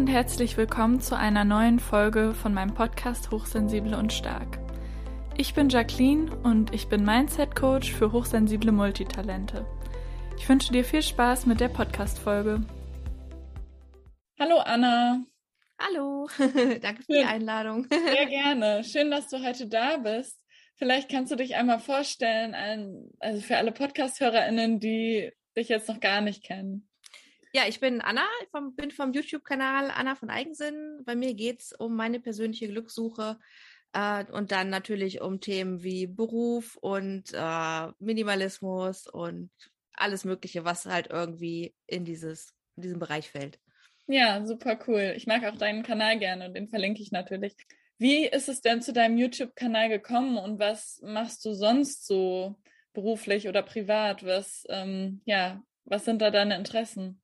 und herzlich willkommen zu einer neuen Folge von meinem Podcast Hochsensibel und Stark. Ich bin Jacqueline und ich bin Mindset Coach für hochsensible Multitalente. Ich wünsche dir viel Spaß mit der Podcast-Folge. Hallo Anna. Hallo, danke für die Einladung. Sehr gerne. Schön, dass du heute da bist. Vielleicht kannst du dich einmal vorstellen, also für alle Podcast-HörerInnen, die dich jetzt noch gar nicht kennen. Ja, ich bin Anna, vom, bin vom YouTube-Kanal Anna von Eigensinn. Bei mir geht es um meine persönliche Glückssuche äh, und dann natürlich um Themen wie Beruf und äh, Minimalismus und alles Mögliche, was halt irgendwie in dieses in diesen Bereich fällt. Ja, super cool. Ich mag auch deinen Kanal gerne und den verlinke ich natürlich. Wie ist es denn zu deinem YouTube-Kanal gekommen und was machst du sonst so beruflich oder privat? Was, ähm, ja, was sind da deine Interessen?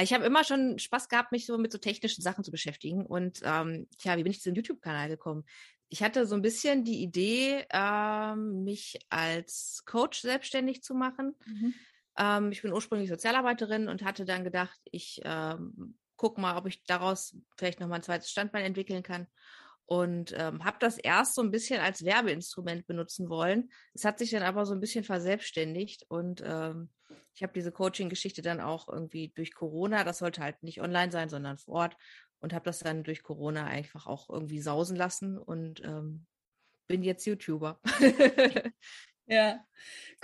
Ich habe immer schon Spaß gehabt, mich so mit so technischen Sachen zu beschäftigen. Und ähm, ja, wie bin ich zu dem YouTube-Kanal gekommen? Ich hatte so ein bisschen die Idee, ähm, mich als Coach selbstständig zu machen. Mhm. Ähm, ich bin ursprünglich Sozialarbeiterin und hatte dann gedacht, ich ähm, gucke mal, ob ich daraus vielleicht nochmal ein zweites Standbein entwickeln kann und ähm, habe das erst so ein bisschen als Werbeinstrument benutzen wollen. Es hat sich dann aber so ein bisschen verselbstständigt und ähm, ich habe diese Coaching-Geschichte dann auch irgendwie durch Corona, das sollte halt nicht online sein, sondern vor Ort und habe das dann durch Corona einfach auch irgendwie sausen lassen und ähm, bin jetzt YouTuber. Ja,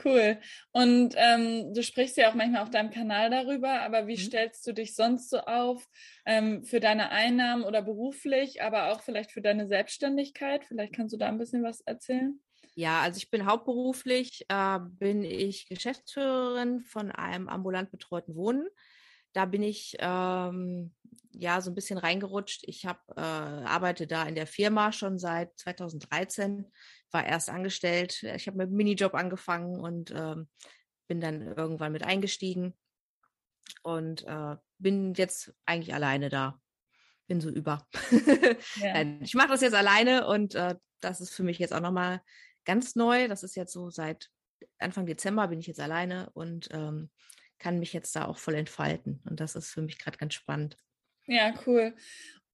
cool. Und ähm, du sprichst ja auch manchmal auf deinem Kanal darüber, aber wie mhm. stellst du dich sonst so auf ähm, für deine Einnahmen oder beruflich, aber auch vielleicht für deine Selbstständigkeit? Vielleicht kannst du da ein bisschen was erzählen. Ja, also ich bin hauptberuflich, äh, bin ich Geschäftsführerin von einem ambulant betreuten Wohnen. Da bin ich ähm, ja so ein bisschen reingerutscht. Ich habe äh, arbeite da in der Firma schon seit 2013 war erst angestellt. Ich habe mit einem Minijob angefangen und ähm, bin dann irgendwann mit eingestiegen und äh, bin jetzt eigentlich alleine da. Bin so über. Ja. ich mache das jetzt alleine und äh, das ist für mich jetzt auch nochmal ganz neu. Das ist jetzt so seit Anfang Dezember bin ich jetzt alleine und ähm, kann mich jetzt da auch voll entfalten. Und das ist für mich gerade ganz spannend. Ja, cool.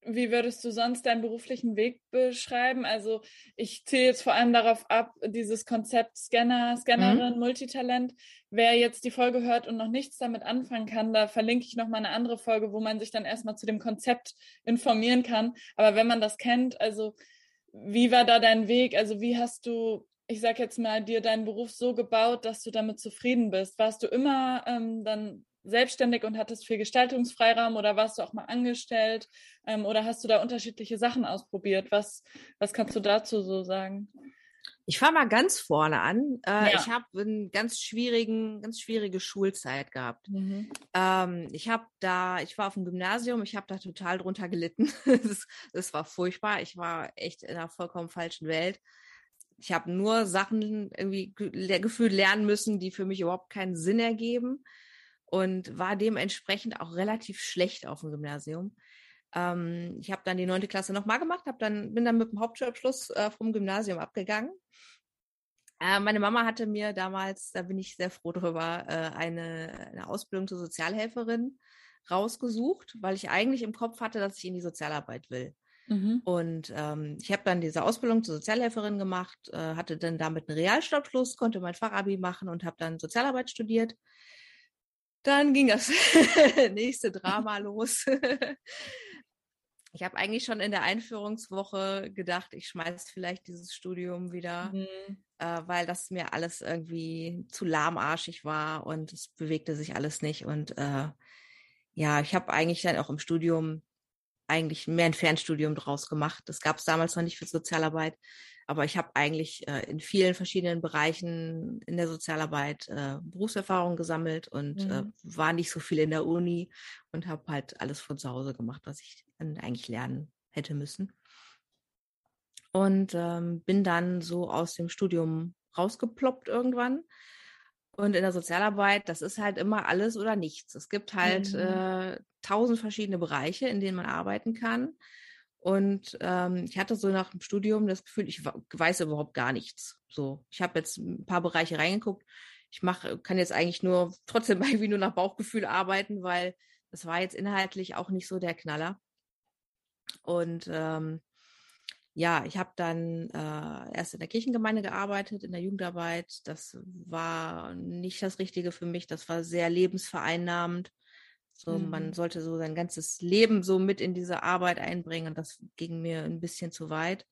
Wie würdest du sonst deinen beruflichen Weg beschreiben? Also ich zähle jetzt vor allem darauf ab, dieses Konzept Scanner, Scannerin, mhm. Multitalent. Wer jetzt die Folge hört und noch nichts damit anfangen kann, da verlinke ich nochmal eine andere Folge, wo man sich dann erstmal zu dem Konzept informieren kann. Aber wenn man das kennt, also wie war da dein Weg? Also wie hast du, ich sag jetzt mal, dir deinen Beruf so gebaut, dass du damit zufrieden bist? Warst du immer ähm, dann selbstständig und hattest viel Gestaltungsfreiraum oder warst du auch mal angestellt ähm, oder hast du da unterschiedliche Sachen ausprobiert? Was, was kannst du dazu so sagen? Ich fange mal ganz vorne an. Äh, ja. Ich habe eine ganz schwierigen, ganz schwierige Schulzeit gehabt. Mhm. Ähm, ich habe da, ich war auf dem Gymnasium, ich habe da total drunter gelitten. das, das war furchtbar. Ich war echt in einer vollkommen falschen Welt. Ich habe nur Sachen irgendwie gefühlt lernen müssen, die für mich überhaupt keinen Sinn ergeben und war dementsprechend auch relativ schlecht auf dem Gymnasium. Ähm, ich habe dann die neunte Klasse nochmal gemacht, hab dann, bin dann mit dem Hauptschulabschluss äh, vom Gymnasium abgegangen. Äh, meine Mama hatte mir damals, da bin ich sehr froh drüber, äh, eine, eine Ausbildung zur Sozialhelferin rausgesucht, weil ich eigentlich im Kopf hatte, dass ich in die Sozialarbeit will. Mhm. Und ähm, ich habe dann diese Ausbildung zur Sozialhelferin gemacht, äh, hatte dann damit einen Realstabschluss, konnte mein Fachabi machen und habe dann Sozialarbeit studiert. Dann ging das nächste Drama los. ich habe eigentlich schon in der Einführungswoche gedacht, ich schmeiß vielleicht dieses Studium wieder, mhm. äh, weil das mir alles irgendwie zu lahmarschig war und es bewegte sich alles nicht. Und äh, ja, ich habe eigentlich dann auch im Studium eigentlich mehr ein Fernstudium draus gemacht. Das gab es damals noch nicht für Sozialarbeit. Aber ich habe eigentlich äh, in vielen verschiedenen Bereichen in der Sozialarbeit äh, Berufserfahrung gesammelt und äh, mhm. äh, war nicht so viel in der Uni und habe halt alles von zu Hause gemacht, was ich dann eigentlich lernen hätte müssen. Und ähm, bin dann so aus dem Studium rausgeploppt irgendwann. Und in der Sozialarbeit, das ist halt immer alles oder nichts. Es gibt halt mhm. äh, tausend verschiedene Bereiche, in denen man arbeiten kann. Und ähm, ich hatte so nach dem Studium das Gefühl, ich weiß überhaupt gar nichts. So, ich habe jetzt ein paar Bereiche reingeguckt. Ich mache, kann jetzt eigentlich nur trotzdem irgendwie nur nach Bauchgefühl arbeiten, weil Das war jetzt inhaltlich auch nicht so der Knaller. Und ähm, ja, ich habe dann äh, erst in der Kirchengemeinde gearbeitet, in der Jugendarbeit. Das war nicht das Richtige für mich. Das war sehr lebensvereinnahmend. So, mhm. man sollte so sein ganzes Leben so mit in diese Arbeit einbringen. Und das ging mir ein bisschen zu weit.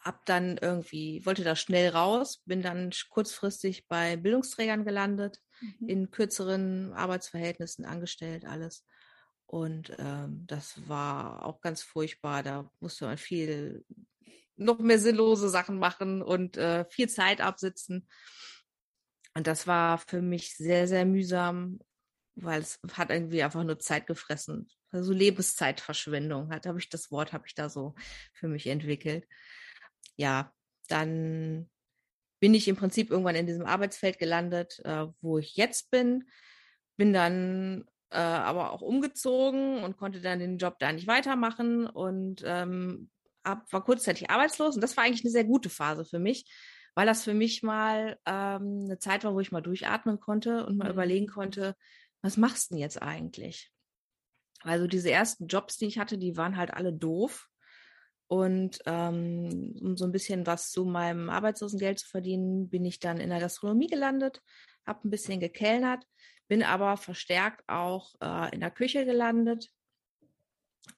Hab dann irgendwie, wollte da schnell raus, bin dann kurzfristig bei Bildungsträgern gelandet, mhm. in kürzeren Arbeitsverhältnissen angestellt, alles. Und ähm, das war auch ganz furchtbar. Da musste man viel, noch mehr sinnlose Sachen machen und äh, viel Zeit absitzen. Und das war für mich sehr, sehr mühsam, weil es hat irgendwie einfach nur Zeit gefressen. Also Lebenszeitverschwendung hat, habe ich das Wort, habe ich da so für mich entwickelt. Ja, dann bin ich im Prinzip irgendwann in diesem Arbeitsfeld gelandet, äh, wo ich jetzt bin. Bin dann äh, aber auch umgezogen und konnte dann den Job da nicht weitermachen und ähm, ab, war kurzzeitig arbeitslos. Und das war eigentlich eine sehr gute Phase für mich, weil das für mich mal ähm, eine Zeit war, wo ich mal durchatmen konnte und mal mhm. überlegen konnte, was machst du denn jetzt eigentlich? Also diese ersten Jobs, die ich hatte, die waren halt alle doof. Und ähm, um so ein bisschen was zu meinem Arbeitslosengeld zu verdienen, bin ich dann in der Gastronomie gelandet, habe ein bisschen gekellnert bin aber verstärkt auch äh, in der Küche gelandet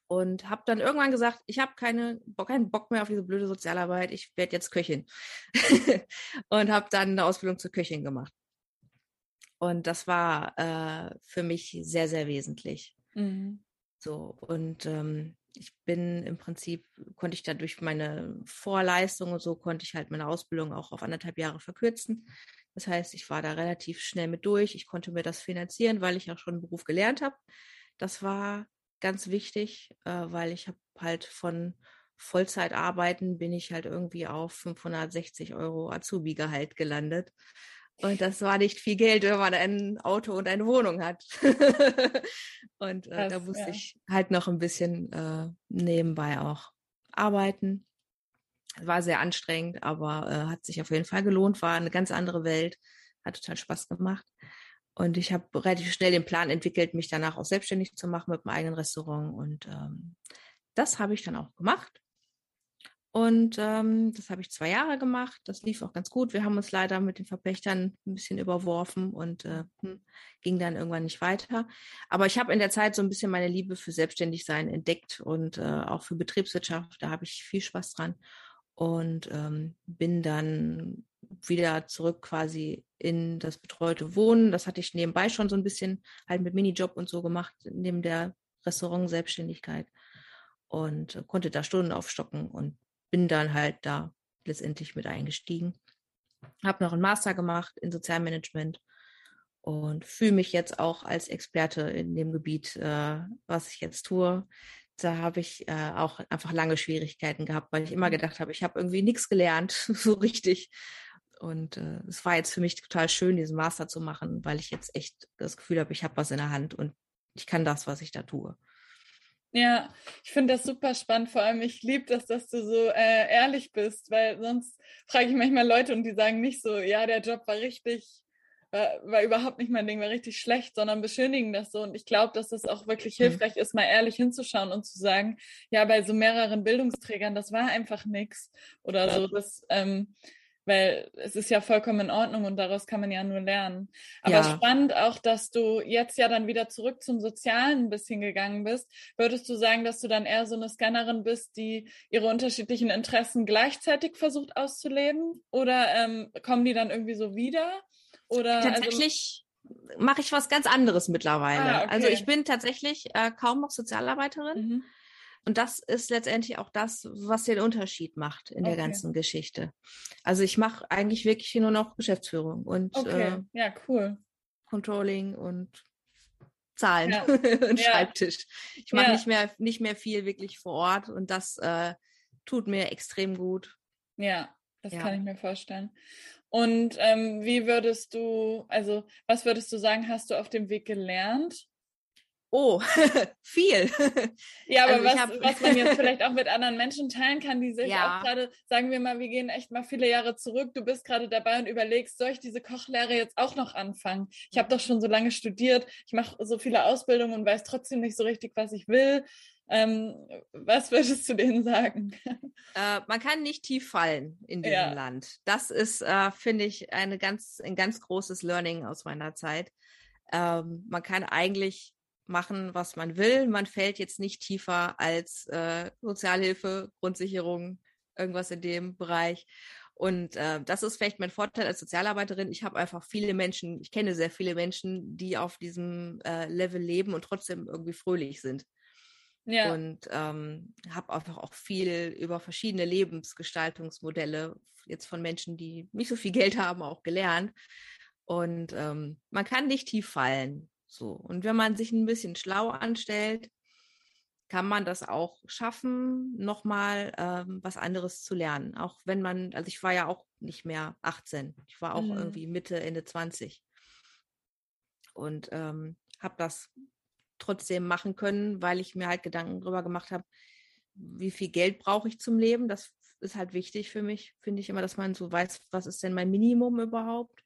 und habe dann irgendwann gesagt, ich habe keine, keinen Bock mehr auf diese blöde Sozialarbeit, ich werde jetzt Köchin. und habe dann eine Ausbildung zur Köchin gemacht. Und das war äh, für mich sehr, sehr wesentlich. Mhm. So, und ähm, ich bin im Prinzip, konnte ich da durch meine Vorleistung und so, konnte ich halt meine Ausbildung auch auf anderthalb Jahre verkürzen. Das heißt, ich war da relativ schnell mit durch. Ich konnte mir das finanzieren, weil ich auch schon einen Beruf gelernt habe. Das war ganz wichtig, äh, weil ich habe halt von Vollzeit arbeiten bin ich halt irgendwie auf 560 Euro Azubi-Gehalt gelandet. Und das war nicht viel Geld, wenn man ein Auto und eine Wohnung hat. und äh, das, da musste ja. ich halt noch ein bisschen äh, nebenbei auch arbeiten. War sehr anstrengend, aber äh, hat sich auf jeden Fall gelohnt, war eine ganz andere Welt, hat total Spaß gemacht. Und ich habe relativ schnell den Plan entwickelt, mich danach auch selbstständig zu machen mit meinem eigenen Restaurant. Und ähm, das habe ich dann auch gemacht. Und ähm, das habe ich zwei Jahre gemacht. Das lief auch ganz gut. Wir haben uns leider mit den Verpächtern ein bisschen überworfen und äh, hm, ging dann irgendwann nicht weiter. Aber ich habe in der Zeit so ein bisschen meine Liebe für Selbstständigsein entdeckt und äh, auch für Betriebswirtschaft. Da habe ich viel Spaß dran und ähm, bin dann wieder zurück quasi in das betreute Wohnen. Das hatte ich nebenbei schon so ein bisschen halt mit Minijob und so gemacht, neben der Restaurant-Selbstständigkeit und äh, konnte da Stunden aufstocken und bin dann halt da letztendlich mit eingestiegen. Habe noch einen Master gemacht in Sozialmanagement und fühle mich jetzt auch als Experte in dem Gebiet, äh, was ich jetzt tue. Da habe ich äh, auch einfach lange Schwierigkeiten gehabt, weil ich immer gedacht habe, ich habe irgendwie nichts gelernt, so richtig. Und äh, es war jetzt für mich total schön, diesen Master zu machen, weil ich jetzt echt das Gefühl habe, ich habe was in der Hand und ich kann das, was ich da tue. Ja, ich finde das super spannend. Vor allem, ich liebe das, dass du so äh, ehrlich bist, weil sonst frage ich manchmal Leute und die sagen nicht so, ja, der Job war richtig, war, war überhaupt nicht mein Ding, war richtig schlecht, sondern beschönigen das so. Und ich glaube, dass das auch wirklich mhm. hilfreich ist, mal ehrlich hinzuschauen und zu sagen, ja, bei so mehreren Bildungsträgern, das war einfach nichts oder so. Das, ähm, weil es ist ja vollkommen in Ordnung und daraus kann man ja nur lernen. Aber ja. spannend auch, dass du jetzt ja dann wieder zurück zum Sozialen ein bisschen gegangen bist. Würdest du sagen, dass du dann eher so eine Scannerin bist, die ihre unterschiedlichen Interessen gleichzeitig versucht auszuleben? Oder ähm, kommen die dann irgendwie so wieder? Oder also tatsächlich also... mache ich was ganz anderes mittlerweile. Ah, okay. Also ich bin tatsächlich äh, kaum noch Sozialarbeiterin. Mhm. Und das ist letztendlich auch das, was den Unterschied macht in okay. der ganzen Geschichte. Also ich mache eigentlich wirklich nur noch Geschäftsführung und okay. äh, ja, cool. Controlling und Zahlen ja. und ja. Schreibtisch. Ich mache ja. nicht mehr nicht mehr viel wirklich vor Ort und das äh, tut mir extrem gut. Ja, das kann ich mir vorstellen. Und ähm, wie würdest du, also was würdest du sagen, hast du auf dem Weg gelernt? Oh, viel. Ja, aber also was, was man jetzt vielleicht auch mit anderen Menschen teilen kann, die sich ja. auch gerade, sagen wir mal, wir gehen echt mal viele Jahre zurück, du bist gerade dabei und überlegst, soll ich diese Kochlehre jetzt auch noch anfangen? Ich habe doch schon so lange studiert, ich mache so viele Ausbildungen und weiß trotzdem nicht so richtig, was ich will. Ähm, was würdest du denen sagen? Äh, man kann nicht tief fallen in diesem ja. Land. Das ist, äh, finde ich, eine ganz, ein ganz großes Learning aus meiner Zeit. Ähm, man kann eigentlich machen, was man will. Man fällt jetzt nicht tiefer als äh, Sozialhilfe, Grundsicherung, irgendwas in dem Bereich. Und äh, das ist vielleicht mein Vorteil als Sozialarbeiterin. Ich habe einfach viele Menschen, ich kenne sehr viele Menschen, die auf diesem äh, Level leben und trotzdem irgendwie fröhlich sind. Ja. Und ähm, habe einfach auch viel über verschiedene Lebensgestaltungsmodelle jetzt von Menschen, die nicht so viel Geld haben, auch gelernt. Und ähm, man kann nicht tief fallen. So. Und wenn man sich ein bisschen schlau anstellt, kann man das auch schaffen, nochmal ähm, was anderes zu lernen. Auch wenn man, also ich war ja auch nicht mehr 18, ich war auch mhm. irgendwie Mitte, Ende 20 und ähm, habe das trotzdem machen können, weil ich mir halt Gedanken darüber gemacht habe, wie viel Geld brauche ich zum Leben. Das ist halt wichtig für mich, finde ich immer, dass man so weiß, was ist denn mein Minimum überhaupt.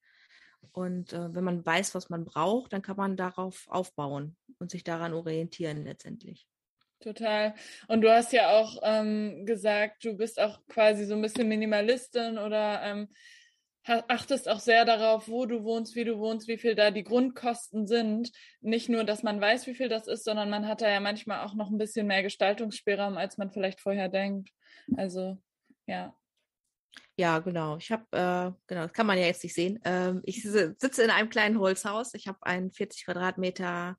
Und äh, wenn man weiß, was man braucht, dann kann man darauf aufbauen und sich daran orientieren letztendlich. Total. Und du hast ja auch ähm, gesagt, du bist auch quasi so ein bisschen Minimalistin oder ähm, achtest auch sehr darauf, wo du wohnst, wie du wohnst, wie viel da die Grundkosten sind. Nicht nur, dass man weiß, wie viel das ist, sondern man hat da ja manchmal auch noch ein bisschen mehr Gestaltungsspielraum, als man vielleicht vorher denkt. Also, ja. Ja, genau. Ich habe, äh, genau, das kann man ja jetzt nicht sehen. Ähm, ich sitze in einem kleinen Holzhaus. Ich habe ein 40 Quadratmeter,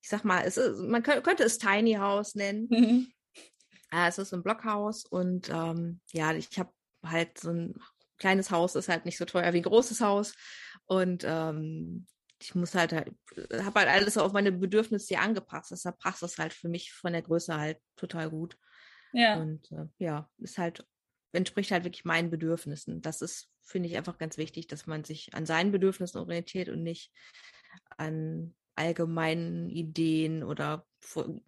ich sag mal, es ist, man könnte es Tiny House nennen. Mhm. Äh, es ist ein Blockhaus und ähm, ja, ich habe halt so ein kleines Haus, ist halt nicht so teuer wie ein großes Haus. Und ähm, ich muss halt, halt habe halt alles auf meine Bedürfnisse hier angepasst. Deshalb passt das halt für mich von der Größe halt total gut. Ja. Und äh, ja, ist halt entspricht halt wirklich meinen Bedürfnissen. Das ist, finde ich, einfach ganz wichtig, dass man sich an seinen Bedürfnissen orientiert und nicht an allgemeinen Ideen oder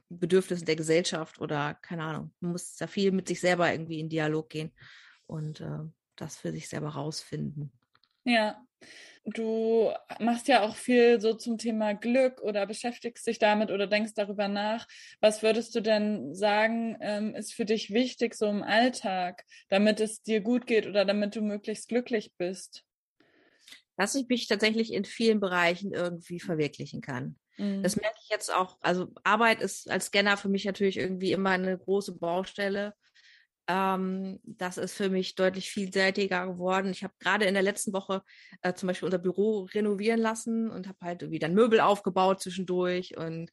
Bedürfnissen der Gesellschaft oder keine Ahnung. Man muss da viel mit sich selber irgendwie in Dialog gehen und äh, das für sich selber rausfinden. Ja, du machst ja auch viel so zum Thema Glück oder beschäftigst dich damit oder denkst darüber nach. Was würdest du denn sagen, ähm, ist für dich wichtig so im Alltag, damit es dir gut geht oder damit du möglichst glücklich bist? Dass ich mich tatsächlich in vielen Bereichen irgendwie verwirklichen kann. Mhm. Das merke ich jetzt auch. Also Arbeit ist als Scanner für mich natürlich irgendwie immer eine große Baustelle. Ähm, das ist für mich deutlich vielseitiger geworden. Ich habe gerade in der letzten Woche äh, zum Beispiel unser Büro renovieren lassen und habe halt wieder ein Möbel aufgebaut zwischendurch. Und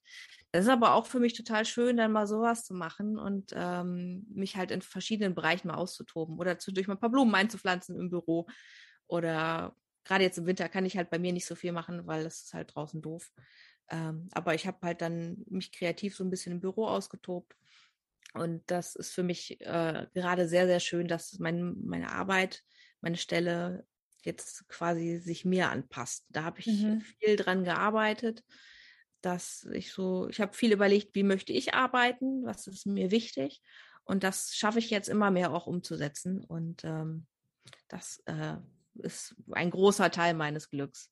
das ist aber auch für mich total schön, dann mal sowas zu machen und ähm, mich halt in verschiedenen Bereichen mal auszutoben oder zwischendurch mal ein paar Blumen einzupflanzen im Büro. Oder gerade jetzt im Winter kann ich halt bei mir nicht so viel machen, weil es ist halt draußen doof. Ähm, aber ich habe halt dann mich kreativ so ein bisschen im Büro ausgetobt und das ist für mich äh, gerade sehr, sehr schön, dass mein, meine Arbeit, meine Stelle jetzt quasi sich mir anpasst. Da habe ich mhm. viel dran gearbeitet, dass ich so, ich habe viel überlegt, wie möchte ich arbeiten, was ist mir wichtig. Und das schaffe ich jetzt immer mehr auch umzusetzen. Und ähm, das äh, ist ein großer Teil meines Glücks.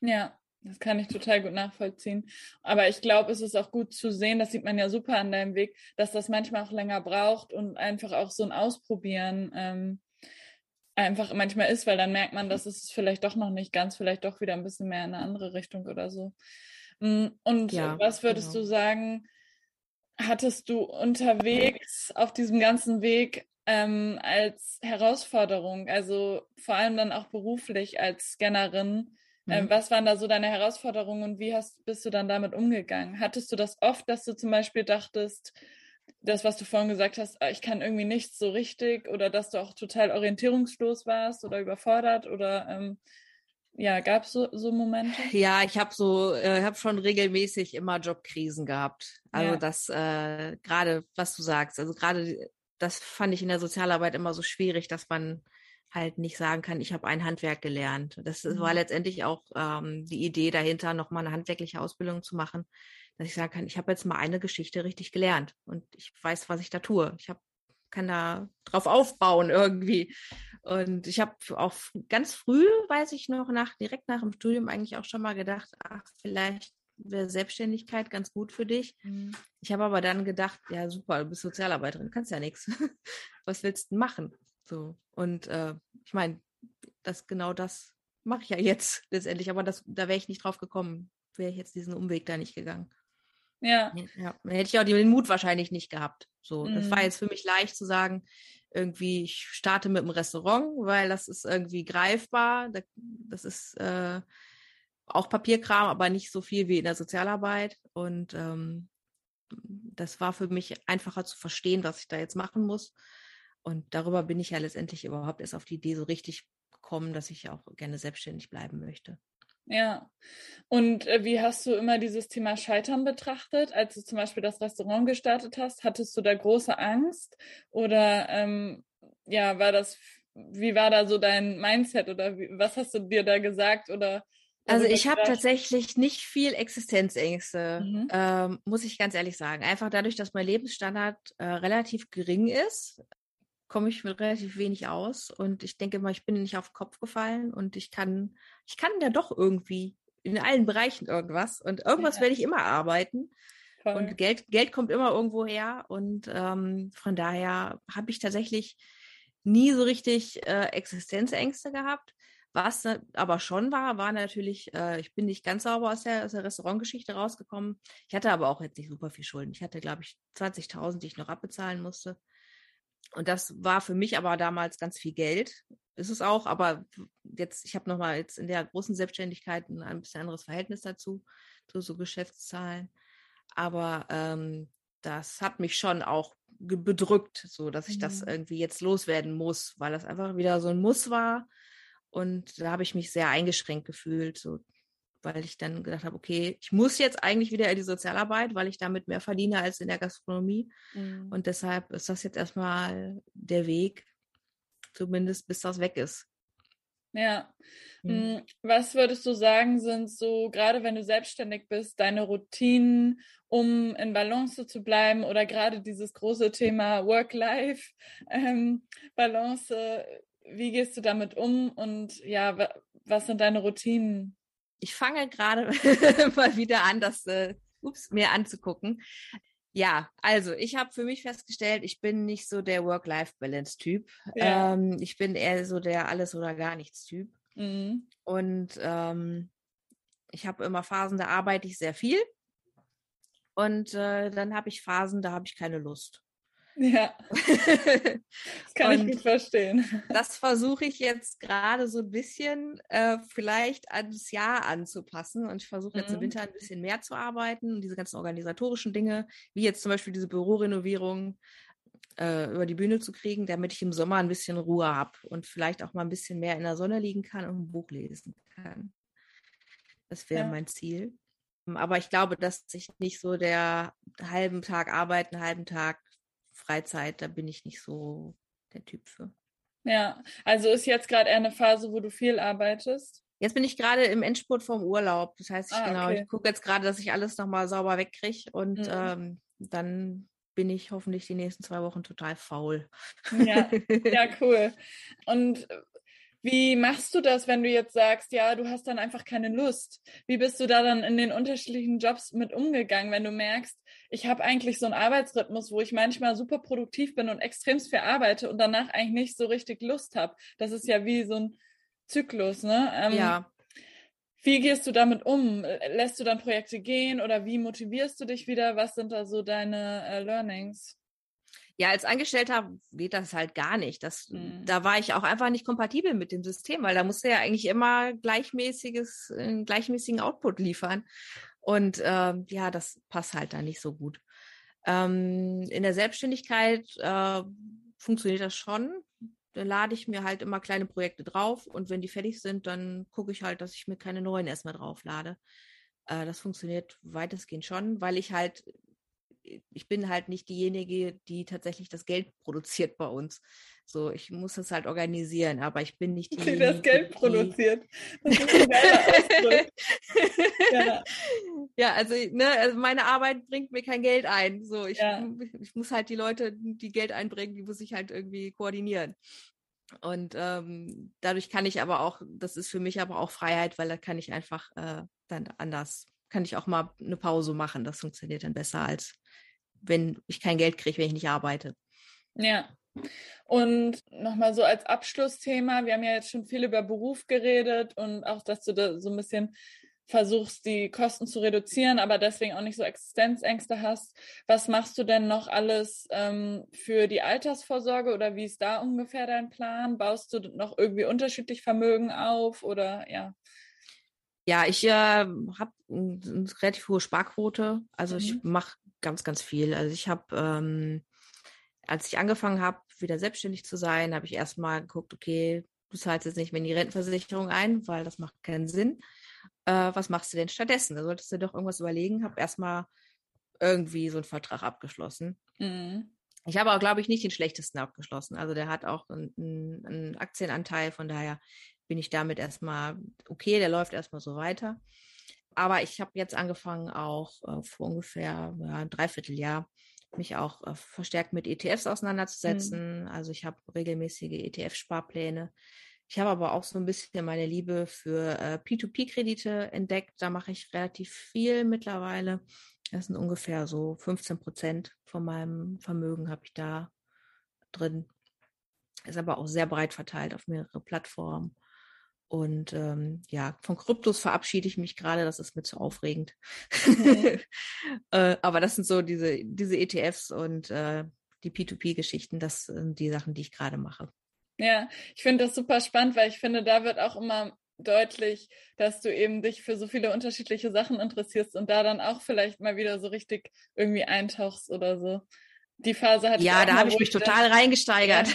Ja, das kann ich total gut nachvollziehen. Aber ich glaube, es ist auch gut zu sehen, das sieht man ja super an deinem Weg, dass das manchmal auch länger braucht und einfach auch so ein Ausprobieren ähm, einfach manchmal ist, weil dann merkt man, dass es vielleicht doch noch nicht ganz, vielleicht doch wieder ein bisschen mehr in eine andere Richtung oder so. Mm, und ja, was würdest genau. du sagen, hattest du unterwegs auf diesem ganzen Weg ähm, als Herausforderung, also vor allem dann auch beruflich als Scannerin, mhm. was waren da so deine Herausforderungen und wie hast, bist du dann damit umgegangen? Hattest du das oft, dass du zum Beispiel dachtest, das, was du vorhin gesagt hast, ah, ich kann irgendwie nichts so richtig oder dass du auch total orientierungslos warst oder überfordert oder ähm, ja, gab es so, so Momente? Ja, ich habe so, äh, habe schon regelmäßig immer Jobkrisen gehabt. Also ja. das äh, gerade, was du sagst, also gerade das fand ich in der Sozialarbeit immer so schwierig, dass man halt nicht sagen kann, ich habe ein Handwerk gelernt. Das war mhm. letztendlich auch ähm, die Idee dahinter, nochmal eine handwerkliche Ausbildung zu machen, dass ich sagen kann, ich habe jetzt mal eine Geschichte richtig gelernt und ich weiß, was ich da tue. Ich habe kann da drauf aufbauen irgendwie. Und ich habe auch ganz früh, weiß ich noch, nach, direkt nach dem Studium eigentlich auch schon mal gedacht, ach, vielleicht wäre Selbstständigkeit ganz gut für dich. Mhm. Ich habe aber dann gedacht, ja super, du bist Sozialarbeiterin, kannst ja nichts. Was willst du machen? So. Und äh, ich meine, das genau das mache ich ja jetzt letztendlich, aber das, da wäre ich nicht drauf gekommen, wäre ich jetzt diesen Umweg da nicht gegangen. Ja. ja. Dann hätte ich auch den Mut wahrscheinlich nicht gehabt. So, mhm. das war mhm. jetzt für mich leicht zu sagen, irgendwie, ich starte mit einem Restaurant, weil das ist irgendwie greifbar. Das ist äh, auch Papierkram, aber nicht so viel wie in der Sozialarbeit. Und ähm, das war für mich einfacher zu verstehen, was ich da jetzt machen muss. Und darüber bin ich ja letztendlich überhaupt erst auf die Idee so richtig gekommen, dass ich auch gerne selbstständig bleiben möchte. Ja. Und äh, wie hast du immer dieses Thema Scheitern betrachtet, als du zum Beispiel das Restaurant gestartet hast? Hattest du da große Angst? Oder ähm, ja, war das, wie war da so dein Mindset oder wie, was hast du dir da gesagt? Oder also ich habe tatsächlich nicht viel Existenzängste, mhm. ähm, muss ich ganz ehrlich sagen. Einfach dadurch, dass mein Lebensstandard äh, relativ gering ist, komme ich mit relativ wenig aus. Und ich denke mal, ich bin nicht auf den Kopf gefallen und ich kann, ich kann ja doch irgendwie in allen Bereichen irgendwas. Und irgendwas ja. werde ich immer arbeiten. Voll. Und Geld, Geld kommt immer irgendwo her. Und ähm, von daher habe ich tatsächlich nie so richtig äh, Existenzängste gehabt. Was aber schon war, war natürlich, äh, ich bin nicht ganz sauber aus der, aus der Restaurantgeschichte rausgekommen. Ich hatte aber auch jetzt nicht super viel Schulden. Ich hatte, glaube ich, 20.000, die ich noch abbezahlen musste. Und das war für mich aber damals ganz viel Geld. Ist es auch, aber jetzt, ich habe nochmal jetzt in der großen Selbstständigkeit ein, ein bisschen anderes Verhältnis dazu, zu so Geschäftszahlen. Aber ähm, das hat mich schon auch bedrückt, so dass ich mhm. das irgendwie jetzt loswerden muss, weil das einfach wieder so ein Muss war. Und da habe ich mich sehr eingeschränkt gefühlt. So weil ich dann gedacht habe, okay, ich muss jetzt eigentlich wieder in die Sozialarbeit, weil ich damit mehr verdiene als in der Gastronomie. Mhm. Und deshalb ist das jetzt erstmal der Weg, zumindest bis das weg ist. Ja. Mhm. Was würdest du sagen, sind so, gerade wenn du selbstständig bist, deine Routinen, um in Balance zu bleiben oder gerade dieses große Thema Work-Life-Balance, ähm, wie gehst du damit um und ja, was sind deine Routinen? Ich fange gerade mal wieder an, das äh, ups, mir anzugucken. Ja, also ich habe für mich festgestellt, ich bin nicht so der Work-Life-Balance-Typ. Ja. Ähm, ich bin eher so der Alles- oder gar nichts-Typ. Mhm. Und ähm, ich habe immer Phasen, da arbeite ich sehr viel. Und äh, dann habe ich Phasen, da habe ich keine Lust. Ja. das kann ich gut verstehen. Das versuche ich jetzt gerade so ein bisschen äh, vielleicht ans Jahr anzupassen. Und ich versuche jetzt mhm. im Winter ein bisschen mehr zu arbeiten und diese ganzen organisatorischen Dinge, wie jetzt zum Beispiel diese Bürorenovierung äh, über die Bühne zu kriegen, damit ich im Sommer ein bisschen Ruhe habe und vielleicht auch mal ein bisschen mehr in der Sonne liegen kann und ein Buch lesen kann. Das wäre ja. mein Ziel. Aber ich glaube, dass ich nicht so der halben Tag arbeiten, halben Tag Freizeit, da bin ich nicht so der Typ für. Ja, also ist jetzt gerade eher eine Phase, wo du viel arbeitest? Jetzt bin ich gerade im Endspurt vom Urlaub. Das heißt, ich, ah, genau, okay. ich gucke jetzt gerade, dass ich alles nochmal sauber wegkriege und mhm. ähm, dann bin ich hoffentlich die nächsten zwei Wochen total faul. Ja, ja, cool. Und wie machst du das, wenn du jetzt sagst, ja, du hast dann einfach keine Lust? Wie bist du da dann in den unterschiedlichen Jobs mit umgegangen, wenn du merkst, ich habe eigentlich so einen Arbeitsrhythmus, wo ich manchmal super produktiv bin und extremst viel arbeite und danach eigentlich nicht so richtig Lust habe? Das ist ja wie so ein Zyklus, ne? Ähm, ja. Wie gehst du damit um? Lässt du dann Projekte gehen oder wie motivierst du dich wieder? Was sind da so deine äh, Learnings? Ja, als Angestellter geht das halt gar nicht. Das, mhm. Da war ich auch einfach nicht kompatibel mit dem System, weil da musste ja eigentlich immer gleichmäßiges, einen gleichmäßigen Output liefern. Und äh, ja, das passt halt da nicht so gut. Ähm, in der Selbstständigkeit äh, funktioniert das schon. Da lade ich mir halt immer kleine Projekte drauf und wenn die fertig sind, dann gucke ich halt, dass ich mir keine neuen erstmal drauflade. Äh, das funktioniert weitestgehend schon, weil ich halt ich bin halt nicht diejenige, die tatsächlich das Geld produziert bei uns. So, ich muss das halt organisieren, aber ich bin nicht diejenige, die das Geld produziert. Das ist ein ja. ja, also, ne, also meine Arbeit bringt mir kein Geld ein. So, ich, ja. ich muss halt die Leute, die Geld einbringen, die muss ich halt irgendwie koordinieren. Und ähm, dadurch kann ich aber auch, das ist für mich aber auch Freiheit, weil da kann ich einfach äh, dann anders, kann ich auch mal eine Pause machen. Das funktioniert dann besser, als wenn ich kein Geld kriege, wenn ich nicht arbeite. Ja. Und nochmal so als Abschlussthema, wir haben ja jetzt schon viel über Beruf geredet und auch, dass du da so ein bisschen versuchst, die Kosten zu reduzieren, aber deswegen auch nicht so Existenzängste hast. Was machst du denn noch alles ähm, für die Altersvorsorge oder wie ist da ungefähr dein Plan? Baust du noch irgendwie unterschiedlich Vermögen auf oder ja? Ja, ich äh, habe eine relativ hohe Sparquote. Also mhm. ich mache ganz, ganz viel. Also ich habe, ähm, als ich angefangen habe, wieder selbstständig zu sein, habe ich erstmal geguckt, okay, du zahlst jetzt nicht mehr in die Rentenversicherung ein, weil das macht keinen Sinn äh, was machst du denn stattdessen? Da solltest du doch irgendwas überlegen. Habe erstmal irgendwie so einen Vertrag abgeschlossen. Mhm. Ich habe auch, glaube ich, nicht den schlechtesten abgeschlossen. Also der hat auch einen, einen Aktienanteil, von daher bin ich damit erstmal okay, der läuft erstmal so weiter. Aber ich habe jetzt angefangen, auch äh, vor ungefähr ja, ein Dreivierteljahr mich auch äh, verstärkt mit ETFs auseinanderzusetzen. Mhm. Also ich habe regelmäßige ETF-Sparpläne. Ich habe aber auch so ein bisschen meine Liebe für äh, P2P-Kredite entdeckt. Da mache ich relativ viel mittlerweile. Das sind ungefähr so 15 Prozent von meinem Vermögen habe ich da drin. Ist aber auch sehr breit verteilt auf mehrere Plattformen. Und ähm, ja, von Kryptos verabschiede ich mich gerade, das ist mir zu aufregend. Okay. äh, aber das sind so diese, diese ETFs und äh, die P2P-Geschichten, das sind die Sachen, die ich gerade mache. Ja, ich finde das super spannend, weil ich finde, da wird auch immer deutlich, dass du eben dich für so viele unterschiedliche Sachen interessierst und da dann auch vielleicht mal wieder so richtig irgendwie eintauchst oder so. Die Phase hat Ja, da habe ich mich total reingesteigert.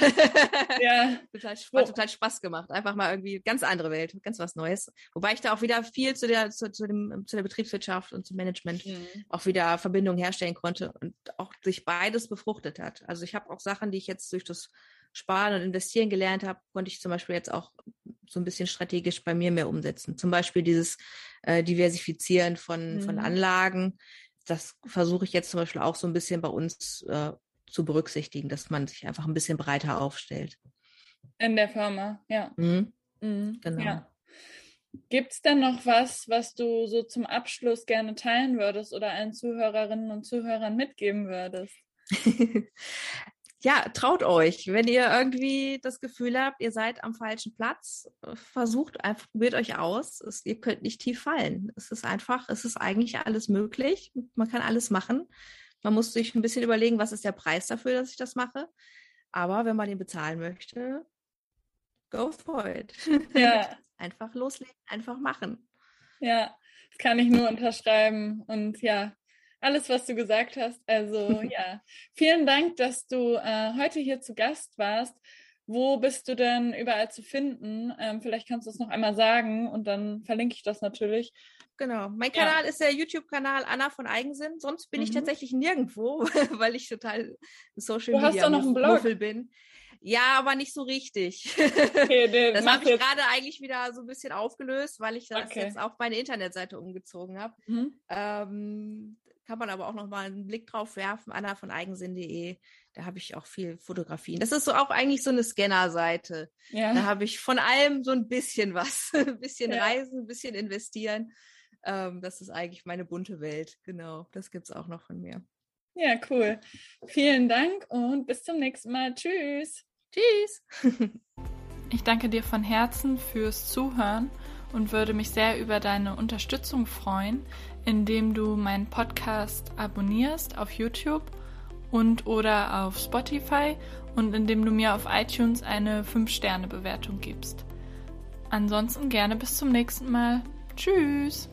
Ja. total, hat total Spaß gemacht. Einfach mal irgendwie ganz andere Welt, ganz was Neues. Wobei ich da auch wieder viel zu der, zu, zu dem, zu der Betriebswirtschaft und zum Management mhm. auch wieder Verbindungen herstellen konnte und auch durch beides befruchtet hat. Also ich habe auch Sachen, die ich jetzt durch das Sparen und Investieren gelernt habe, konnte ich zum Beispiel jetzt auch so ein bisschen strategisch bei mir mehr umsetzen. Zum Beispiel dieses äh, Diversifizieren von, mhm. von Anlagen. Das versuche ich jetzt zum Beispiel auch so ein bisschen bei uns äh, zu berücksichtigen, dass man sich einfach ein bisschen breiter aufstellt. In der Firma, ja. Mhm. Mhm. Genau. Ja. Gibt es denn noch was, was du so zum Abschluss gerne teilen würdest oder allen Zuhörerinnen und Zuhörern mitgeben würdest? ja, traut euch. Wenn ihr irgendwie das Gefühl habt, ihr seid am falschen Platz, versucht einfach, probiert euch aus. Es, ihr könnt nicht tief fallen. Es ist einfach, es ist eigentlich alles möglich. Man kann alles machen. Man muss sich ein bisschen überlegen, was ist der Preis dafür, dass ich das mache. Aber wenn man den bezahlen möchte, go for it. Ja. einfach loslegen, einfach machen. Ja, das kann ich nur unterschreiben. Und ja, alles, was du gesagt hast. Also ja, vielen Dank, dass du äh, heute hier zu Gast warst. Wo bist du denn überall zu finden? Ähm, vielleicht kannst du es noch einmal sagen und dann verlinke ich das natürlich. Genau. Mein Kanal ja. ist der YouTube-Kanal Anna von Eigensinn. Sonst bin mhm. ich tatsächlich nirgendwo, weil ich total Social du Media hast doch noch einen Blog. bin. Ja, aber nicht so richtig. Okay, das habe ich gerade eigentlich wieder so ein bisschen aufgelöst, weil ich das okay. jetzt auf meine Internetseite umgezogen habe. Mhm. Ähm, kann man aber auch noch mal einen Blick drauf werfen, Anna von eigensinn.de. Da habe ich auch viel Fotografien. Das ist so auch eigentlich so eine Scanner-Seite. Ja. Da habe ich von allem so ein bisschen was. ein bisschen ja. reisen, ein bisschen investieren. Ähm, das ist eigentlich meine bunte Welt. Genau, das gibt es auch noch von mir. Ja, cool. Vielen Dank und bis zum nächsten Mal. Tschüss. Tschüss. ich danke dir von Herzen fürs Zuhören und würde mich sehr über deine Unterstützung freuen, indem du meinen Podcast abonnierst auf YouTube und oder auf Spotify und indem du mir auf iTunes eine 5-Sterne-Bewertung gibst. Ansonsten gerne bis zum nächsten Mal. Tschüss!